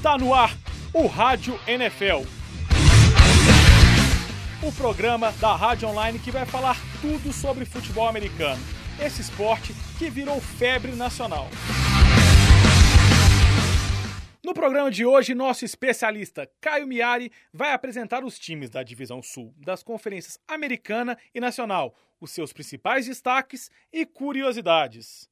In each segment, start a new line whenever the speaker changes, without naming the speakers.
Está no ar o Rádio NFL. O programa da Rádio Online que vai falar tudo sobre futebol americano. Esse esporte que virou febre nacional. No programa de hoje, nosso especialista Caio Miari vai apresentar os times da Divisão Sul das conferências Americana e Nacional, os seus principais destaques e curiosidades.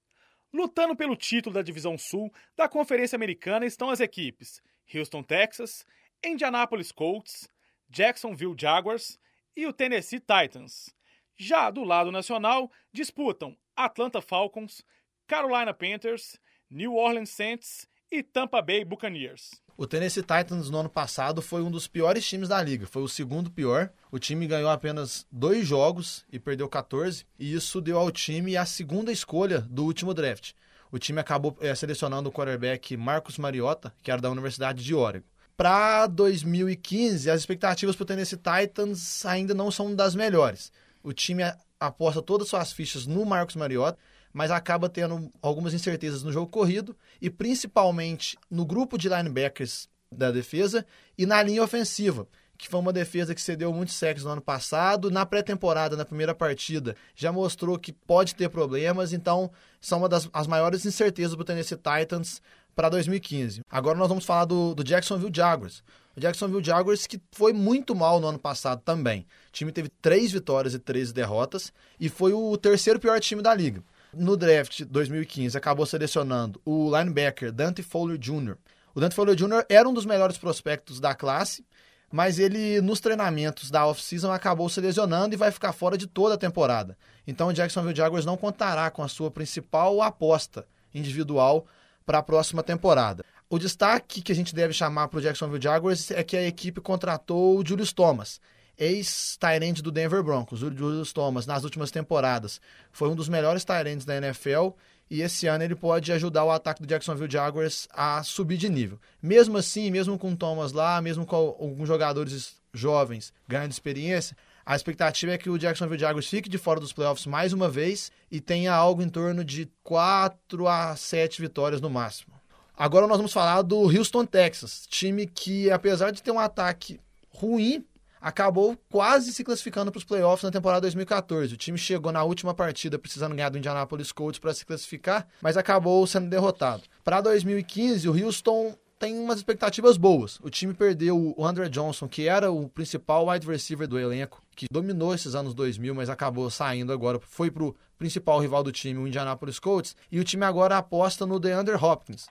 Lutando pelo título da Divisão Sul da Conferência Americana estão as equipes Houston, Texas, Indianapolis Colts, Jacksonville Jaguars e o Tennessee Titans. Já do lado nacional, disputam Atlanta Falcons, Carolina Panthers, New Orleans Saints e Tampa Bay Buccaneers.
O Tennessee Titans no ano passado foi um dos piores times da liga, foi o segundo pior. O time ganhou apenas dois jogos e perdeu 14, e isso deu ao time a segunda escolha do último draft. O time acabou é, selecionando o quarterback Marcus Mariota, que era da Universidade de Oregon. Para 2015, as expectativas para o Tennessee Titans ainda não são das melhores. O time aposta todas as suas fichas no Marcus Mariota mas acaba tendo algumas incertezas no jogo corrido e principalmente no grupo de linebackers da defesa e na linha ofensiva, que foi uma defesa que cedeu muitos sacks no ano passado. Na pré-temporada, na primeira partida, já mostrou que pode ter problemas, então são uma das as maiores incertezas para o Tennessee Titans para 2015. Agora nós vamos falar do, do Jacksonville Jaguars. O Jacksonville Jaguars que foi muito mal no ano passado também. O time teve três vitórias e três derrotas e foi o terceiro pior time da liga. No draft 2015, acabou selecionando o linebacker Dante Fowler Jr. O Dante Fowler Jr. era um dos melhores prospectos da classe, mas ele, nos treinamentos da off-season, acabou se lesionando e vai ficar fora de toda a temporada. Então, o Jacksonville Jaguars não contará com a sua principal aposta individual para a próxima temporada. O destaque que a gente deve chamar para o Jacksonville Jaguars é que a equipe contratou o Julius Thomas, ex-Tyrande do Denver Broncos, o Julius Thomas, nas últimas temporadas. Foi um dos melhores Tyrands da NFL e esse ano ele pode ajudar o ataque do Jacksonville Jaguars a subir de nível. Mesmo assim, mesmo com Thomas lá, mesmo com alguns jogadores jovens ganhando experiência, a expectativa é que o Jacksonville Jaguars fique de fora dos playoffs mais uma vez e tenha algo em torno de 4 a 7 vitórias no máximo. Agora nós vamos falar do Houston, Texas, time que apesar de ter um ataque ruim, acabou quase se classificando para os playoffs na temporada 2014. O time chegou na última partida precisando ganhar do Indianapolis Colts para se classificar, mas acabou sendo derrotado. Para 2015, o Houston tem umas expectativas boas. O time perdeu o Andrew Johnson, que era o principal wide receiver do elenco, que dominou esses anos 2000, mas acabou saindo agora, foi para o principal rival do time, o Indianapolis Colts, e o time agora aposta no DeAndre Hopkins,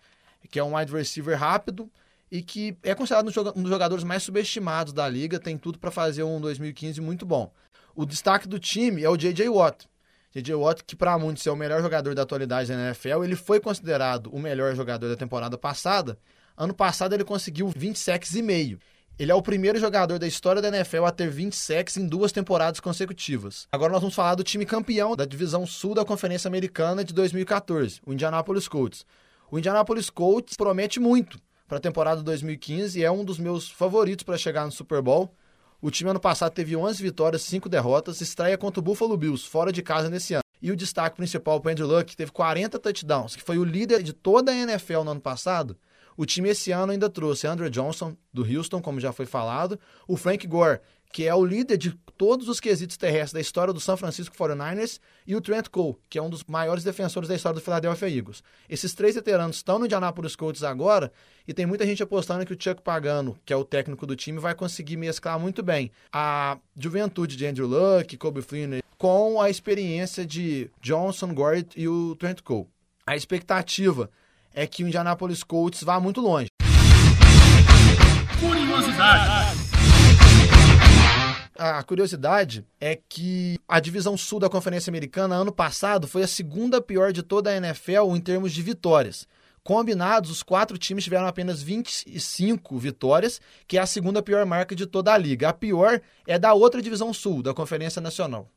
que é um wide receiver rápido, e que é considerado um dos jogadores mais subestimados da liga, tem tudo para fazer um 2015 muito bom. O destaque do time é o J.J. Watt. J.J. Watt, que para muitos é o melhor jogador da atualidade da NFL, ele foi considerado o melhor jogador da temporada passada. Ano passado ele conseguiu 20 sacks e meio. Ele é o primeiro jogador da história da NFL a ter 20 sacks em duas temporadas consecutivas. Agora nós vamos falar do time campeão da divisão sul da Conferência Americana de 2014, o Indianapolis Colts. O Indianapolis Colts promete muito para a temporada 2015 e é um dos meus favoritos para chegar no Super Bowl. O time ano passado teve 11 vitórias, 5 derrotas, estreia contra o Buffalo Bills, fora de casa nesse ano. E o destaque principal para Andrew Luck, que teve 40 touchdowns, que foi o líder de toda a NFL no ano passado. O time esse ano ainda trouxe Andrew Johnson, do Houston, como já foi falado, o Frank Gore, que é o líder de todos os quesitos terrestres da história do San Francisco 49ers, e o Trent Cole, que é um dos maiores defensores da história do Philadelphia Eagles. Esses três veteranos estão no Indianapolis Colts agora, e tem muita gente apostando que o Chuck Pagano, que é o técnico do time, vai conseguir mesclar muito bem a juventude de Andrew Luck, Kobe Flynn, com a experiência de Johnson, Gord e o Trent Cole. A expectativa é que o Indianapolis Colts vá muito longe. Curiosidade a curiosidade é que a divisão sul da Conferência Americana, ano passado, foi a segunda pior de toda a NFL em termos de vitórias. Combinados, os quatro times tiveram apenas 25 vitórias, que é a segunda pior marca de toda a liga. A pior é da outra divisão sul, da Conferência Nacional.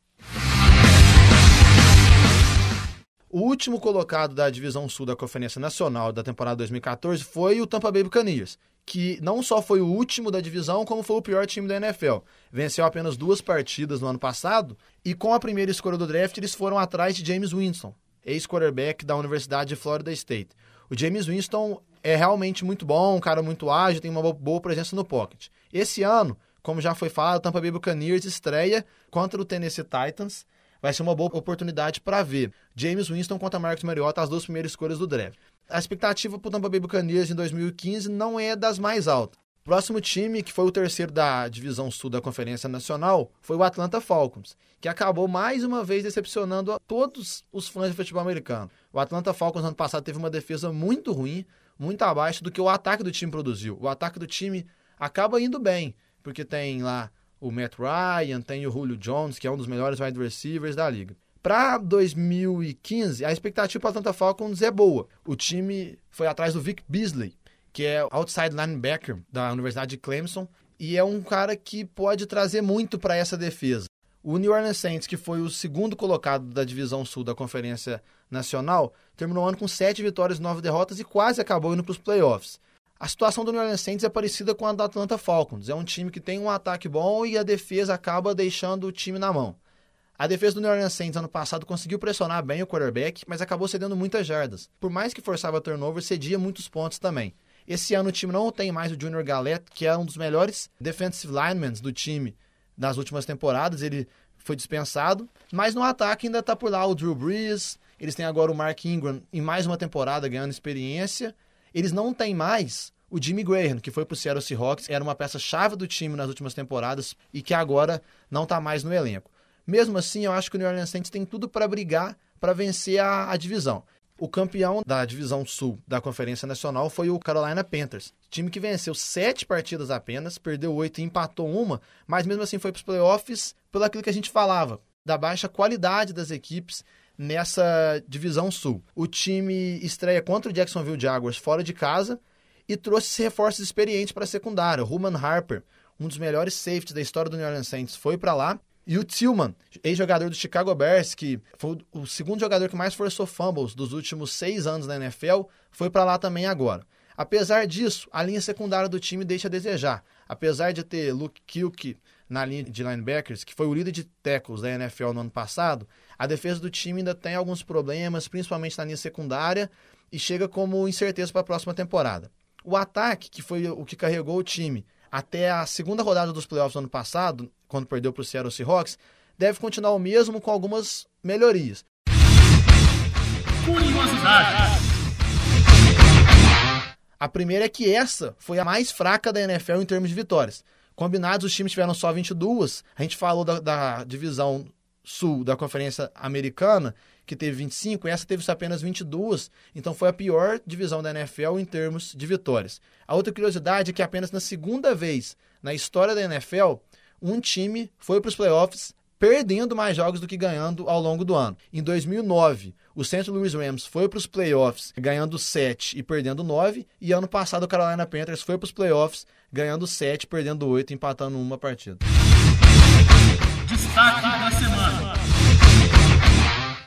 O último colocado da divisão sul da Conferência Nacional da temporada 2014 foi o Tampa Bay Buccaneers, que não só foi o último da divisão, como foi o pior time da NFL. Venceu apenas duas partidas no ano passado e com a primeira escolha do draft eles foram atrás de James Winston, ex-quarterback da Universidade de Florida State. O James Winston é realmente muito bom, um cara muito ágil, tem uma boa presença no pocket. Esse ano, como já foi falado, o Tampa Bay Buccaneers estreia contra o Tennessee Titans. Vai ser uma boa oportunidade para ver James Winston contra Marcus Mariota, as duas primeiras escolhas do draft. A expectativa para o Tampa Bay Buccaneers em 2015 não é das mais altas. Próximo time, que foi o terceiro da divisão sul da Conferência Nacional, foi o Atlanta Falcons, que acabou mais uma vez decepcionando a todos os fãs de futebol americano. O Atlanta Falcons ano passado teve uma defesa muito ruim, muito abaixo do que o ataque do time produziu. O ataque do time acaba indo bem, porque tem lá o Matt Ryan, tem o Julio Jones, que é um dos melhores wide receivers da liga. Para 2015, a expectativa para Atlanta Falcons é boa. O time foi atrás do Vic Beasley, que é outside linebacker da Universidade de Clemson, e é um cara que pode trazer muito para essa defesa. O New Orleans Saints, que foi o segundo colocado da divisão sul da Conferência Nacional, terminou o ano com sete vitórias e nove derrotas e quase acabou indo para os playoffs. A situação do New Orleans Saints é parecida com a do Atlanta Falcons. É um time que tem um ataque bom e a defesa acaba deixando o time na mão. A defesa do New Orleans Saints ano passado conseguiu pressionar bem o quarterback, mas acabou cedendo muitas jardas. Por mais que forçava turnover, cedia muitos pontos também. Esse ano o time não tem mais o Junior Galette, que é um dos melhores defensive linemen do time nas últimas temporadas. Ele foi dispensado, mas no ataque ainda está por lá o Drew Brees. Eles têm agora o Mark Ingram em mais uma temporada ganhando experiência. Eles não têm mais o Jimmy Graham, que foi para o Seattle Seahawks, era uma peça-chave do time nas últimas temporadas e que agora não está mais no elenco. Mesmo assim, eu acho que o New Orleans Saints tem tudo para brigar para vencer a, a divisão. O campeão da divisão sul da Conferência Nacional foi o Carolina Panthers, time que venceu sete partidas apenas, perdeu oito e empatou uma, mas mesmo assim foi para os playoffs pelo aquilo que a gente falava, da baixa qualidade das equipes nessa divisão sul. O time estreia contra o Jacksonville Jaguars fora de casa e trouxe reforços experientes para a secundária. O Ruman Harper, um dos melhores safeties da história do New Orleans Saints, foi para lá. E o Tillman, ex-jogador do Chicago Bears, que foi o segundo jogador que mais forçou fumbles dos últimos seis anos na NFL, foi para lá também agora. Apesar disso, a linha secundária do time deixa a desejar. Apesar de ter Luke Kilke na linha de linebackers, que foi o líder de tackles da NFL no ano passado, a defesa do time ainda tem alguns problemas, principalmente na linha secundária, e chega como incerteza para a próxima temporada. O ataque, que foi o que carregou o time até a segunda rodada dos playoffs do ano passado, quando perdeu para o Seattle Seahawks, deve continuar o mesmo com algumas melhorias. Curiosidade. A primeira é que essa foi a mais fraca da NFL em termos de vitórias. Combinados, os times tiveram só 22. A gente falou da, da divisão sul da Conferência Americana, que teve 25, e essa teve apenas 22. Então foi a pior divisão da NFL em termos de vitórias. A outra curiosidade é que apenas na segunda vez na história da NFL, um time foi para os playoffs perdendo mais jogos do que ganhando ao longo do ano. Em 2009, o St. Louis Rams foi para os playoffs ganhando 7 e perdendo 9, e ano passado o Carolina Panthers foi para os playoffs ganhando 7, perdendo 8, empatando uma partida. Destaque da semana.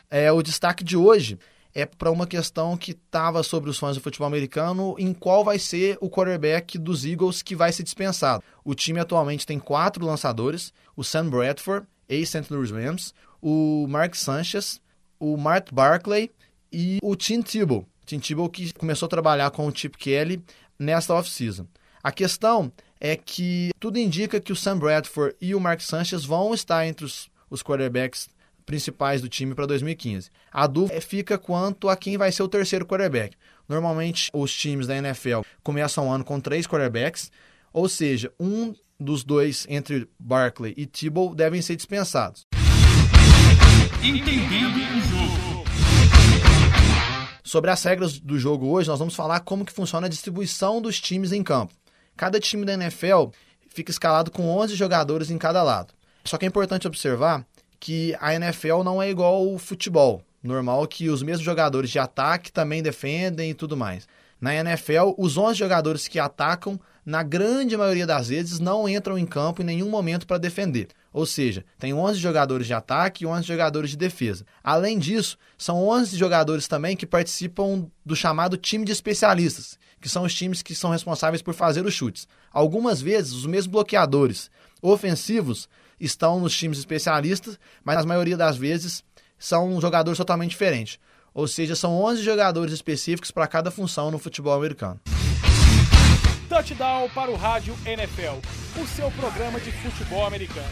É, o destaque de hoje é para uma questão que estava sobre os fãs do futebol americano, em qual vai ser o quarterback dos Eagles que vai ser dispensado. O time atualmente tem quatro lançadores, o Sam Bradford, ex-St. Louis Rams, o Mark Sanchez, o Mark Barkley e o Tim Tebow. Tim Tebow que começou a trabalhar com o Chip Kelly nesta off-season. A questão é que tudo indica que o Sam Bradford e o Mark Sanchez vão estar entre os, os quarterbacks principais do time para 2015. A dúvida fica quanto a quem vai ser o terceiro quarterback. Normalmente, os times da NFL começam o ano com três quarterbacks, ou seja, um dos dois entre Barkley e Tebow devem ser dispensados. Entendendo o jogo. Sobre as regras do jogo hoje, nós vamos falar como que funciona a distribuição dos times em campo. Cada time da NFL fica escalado com 11 jogadores em cada lado. Só que é importante observar que a NFL não é igual ao futebol. Normal que os mesmos jogadores de ataque também defendem e tudo mais. Na NFL, os 11 jogadores que atacam, na grande maioria das vezes, não entram em campo em nenhum momento para defender. Ou seja, tem 11 jogadores de ataque e 11 jogadores de defesa. Além disso, são 11 jogadores também que participam do chamado time de especialistas, que são os times que são responsáveis por fazer os chutes. Algumas vezes, os mesmos bloqueadores ofensivos estão nos times especialistas, mas na maioria das vezes são jogadores totalmente diferentes. Ou seja, são 11 jogadores específicos para cada função no futebol americano.
Touchdown para o Rádio NFL, o seu programa de futebol americano.